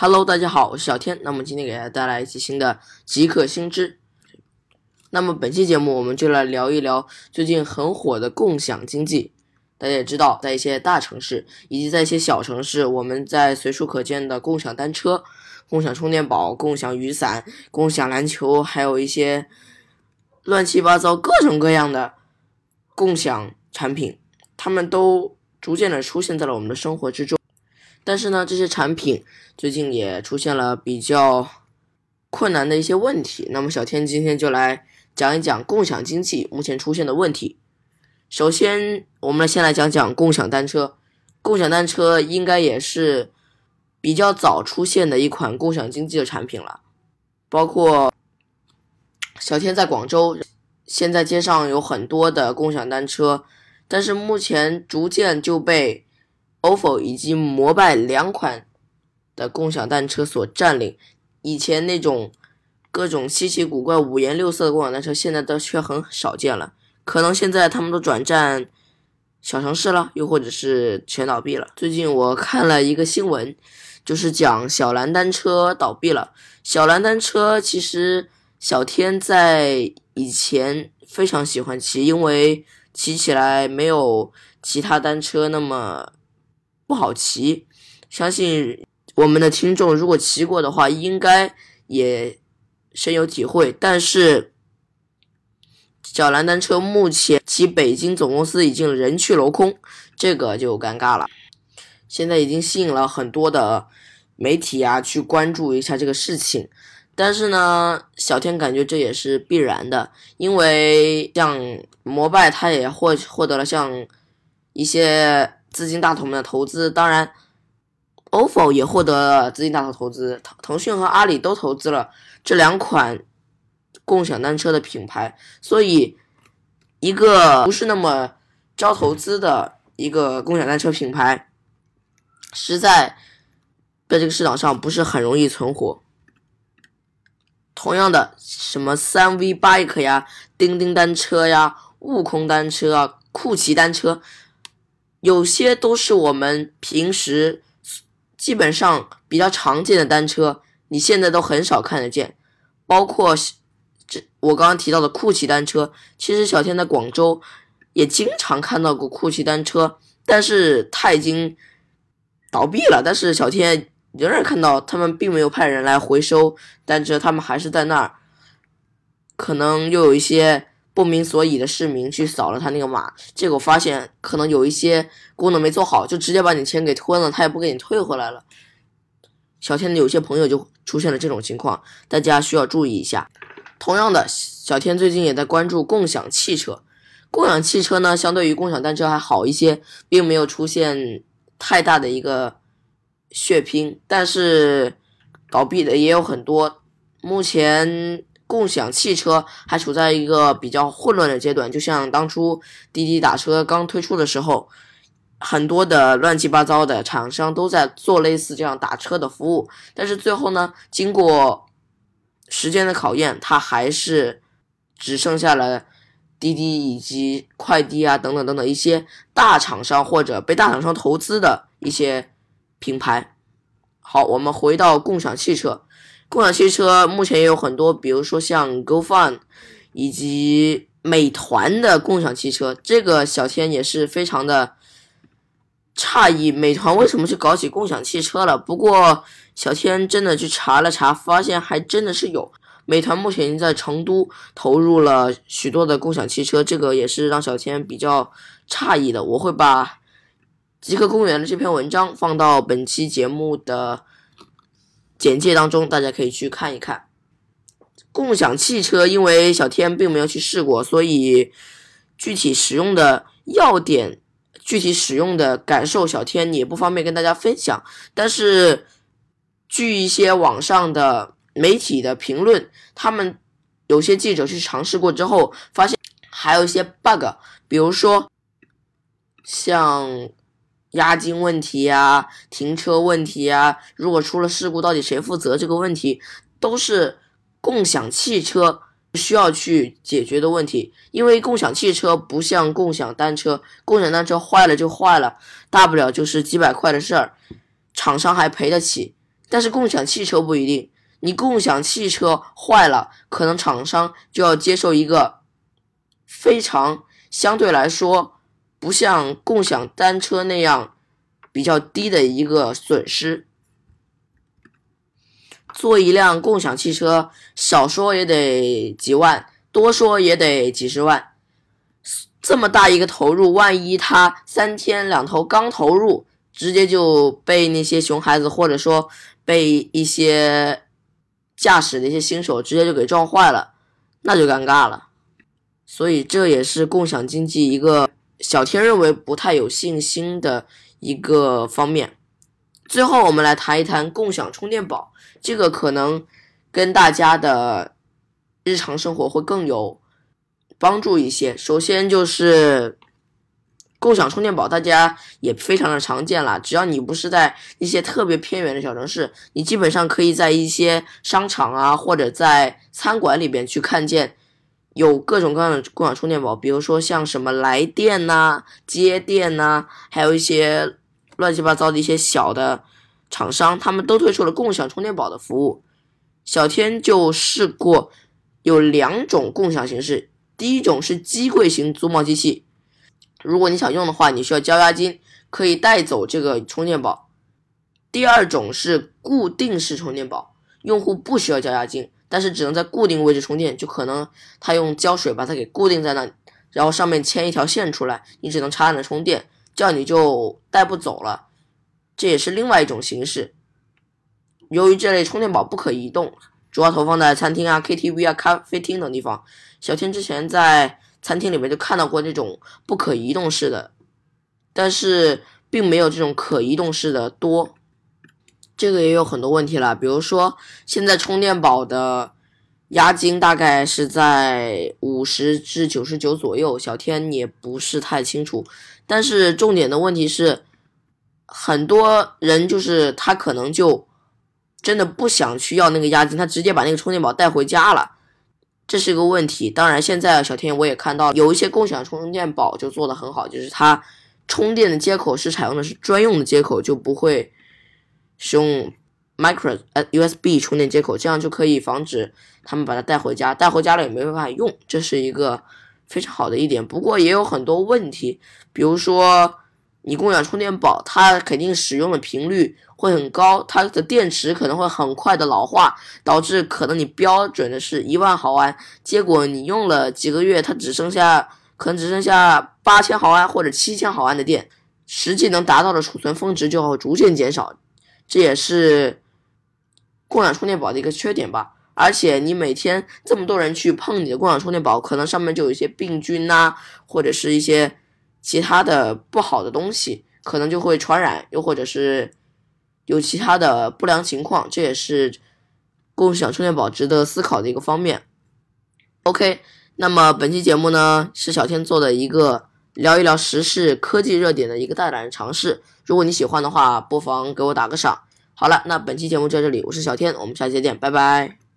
Hello，大家好，我是小天。那么今天给大家带来一期新的极客新知。那么本期节目我们就来聊一聊最近很火的共享经济。大家也知道，在一些大城市以及在一些小城市，我们在随处可见的共享单车、共享充电宝、共享雨伞、共享篮球，还有一些乱七八糟各种各样的共享产品，它们都逐渐的出现在了我们的生活之中。但是呢，这些产品最近也出现了比较困难的一些问题。那么小天今天就来讲一讲共享经济目前出现的问题。首先，我们先来讲讲共享单车。共享单车应该也是比较早出现的一款共享经济的产品了。包括小天在广州，现在街上有很多的共享单车，但是目前逐渐就被。Ofo 以及摩拜两款的共享单车所占领，以前那种各种稀奇古怪、五颜六色的共享单车，现在都却很少见了。可能现在他们都转战小城市了，又或者是全倒闭了。最近我看了一个新闻，就是讲小蓝单车倒闭了。小蓝单车其实小天在以前非常喜欢骑，因为骑起来没有其他单车那么。不好骑，相信我们的听众如果骑过的话，应该也深有体会。但是，小蓝单车目前其北京总公司已经人去楼空，这个就尴尬了。现在已经吸引了很多的媒体啊去关注一下这个事情，但是呢，小天感觉这也是必然的，因为像摩拜，它也获获得了像一些。资金大头们的投资，当然，ofo 也获得了资金大头投资，腾腾讯和阿里都投资了这两款共享单车的品牌，所以一个不是那么招投资的一个共享单车品牌，实在在这个市场上不是很容易存活。同样的，什么三 V bike 呀、叮叮单车呀、悟空单车啊、酷骑单车。有些都是我们平时基本上比较常见的单车，你现在都很少看得见。包括这我刚刚提到的酷骑单车，其实小天在广州也经常看到过酷骑单车，但是它已经倒闭了。但是小天仍然看到他们并没有派人来回收单车，他们还是在那儿。可能又有一些。不明所以的市民去扫了他那个码，结果发现可能有一些功能没做好，就直接把你钱给吞了，他也不给你退回来了。小天的有些朋友就出现了这种情况，大家需要注意一下。同样的，小天最近也在关注共享汽车。共享汽车呢，相对于共享单车还好一些，并没有出现太大的一个血拼，但是倒闭的也有很多。目前。共享汽车还处在一个比较混乱的阶段，就像当初滴滴打车刚推出的时候，很多的乱七八糟的厂商都在做类似这样打车的服务，但是最后呢，经过时间的考验，它还是只剩下了滴滴以及快滴啊等等等等一些大厂商或者被大厂商投资的一些品牌。好，我们回到共享汽车。共享汽车目前也有很多，比如说像 GoFun 以及美团的共享汽车，这个小天也是非常的诧异，美团为什么去搞起共享汽车了？不过小天真的去查了查，发现还真的是有，美团目前已经在成都投入了许多的共享汽车，这个也是让小天比较诧异的。我会把极客公园的这篇文章放到本期节目的。简介当中，大家可以去看一看。共享汽车，因为小天并没有去试过，所以具体使用的要点、具体使用的感受，小天也不方便跟大家分享。但是，据一些网上的媒体的评论，他们有些记者去尝试过之后，发现还有一些 bug，比如说像。押金问题呀，停车问题呀，如果出了事故，到底谁负责？这个问题都是共享汽车需要去解决的问题。因为共享汽车不像共享单车，共享单车坏了就坏了，大不了就是几百块的事儿，厂商还赔得起。但是共享汽车不一定，你共享汽车坏了，可能厂商就要接受一个非常相对来说不像共享单车那样比较低的一个损失。做一辆共享汽车，少说也得几万，多说也得几十万。这么大一个投入，万一他三天两头刚投入，直接就被那些熊孩子，或者说被一些驾驶的一些新手直接就给撞坏了，那就尴尬了。所以这也是共享经济一个小天认为不太有信心的一个方面。最后，我们来谈一谈共享充电宝，这个可能跟大家的日常生活会更有帮助一些。首先就是共享充电宝，大家也非常的常见了。只要你不是在一些特别偏远的小城市，你基本上可以在一些商场啊，或者在餐馆里边去看见有各种各样的共享充电宝，比如说像什么来电呐、接电呐，还有一些。乱七八糟的一些小的厂商，他们都推出了共享充电宝的服务。小天就试过有两种共享形式，第一种是机柜型租贸机器，如果你想用的话，你需要交押金，可以带走这个充电宝。第二种是固定式充电宝，用户不需要交押金，但是只能在固定位置充电，就可能他用胶水把它给固定在那，然后上面牵一条线出来，你只能插那充电。这样你就带不走了，这也是另外一种形式。由于这类充电宝不可移动，主要投放在餐厅啊、KTV 啊、咖啡厅等地方。小天之前在餐厅里面就看到过这种不可移动式的，但是并没有这种可移动式的多。这个也有很多问题了，比如说现在充电宝的押金大概是在五十至九十九左右，小天也不是太清楚。但是重点的问题是，很多人就是他可能就真的不想去要那个押金，他直接把那个充电宝带回家了，这是一个问题。当然，现在小天我也看到有一些共享充电宝就做的很好，就是它充电的接口是采用的是专用的接口，就不会使用 micro USB 充电接口，这样就可以防止他们把它带回家，带回家了也没办法用，这是一个。非常好的一点，不过也有很多问题，比如说你共享充电宝，它肯定使用的频率会很高，它的电池可能会很快的老化，导致可能你标准的是一万毫安，结果你用了几个月，它只剩下可能只剩下八千毫安或者七千毫安的电，实际能达到的储存峰值就会逐渐减少，这也是共享充电宝的一个缺点吧。而且你每天这么多人去碰你的共享充电宝，可能上面就有一些病菌呐，或者是一些其他的不好的东西，可能就会传染，又或者是有其他的不良情况，这也是共享充电宝值得思考的一个方面。OK，那么本期节目呢是小天做的一个聊一聊时事科技热点的一个大胆尝试，如果你喜欢的话，不妨给我打个赏。好了，那本期节目就到这里，我是小天，我们下期再见，拜拜。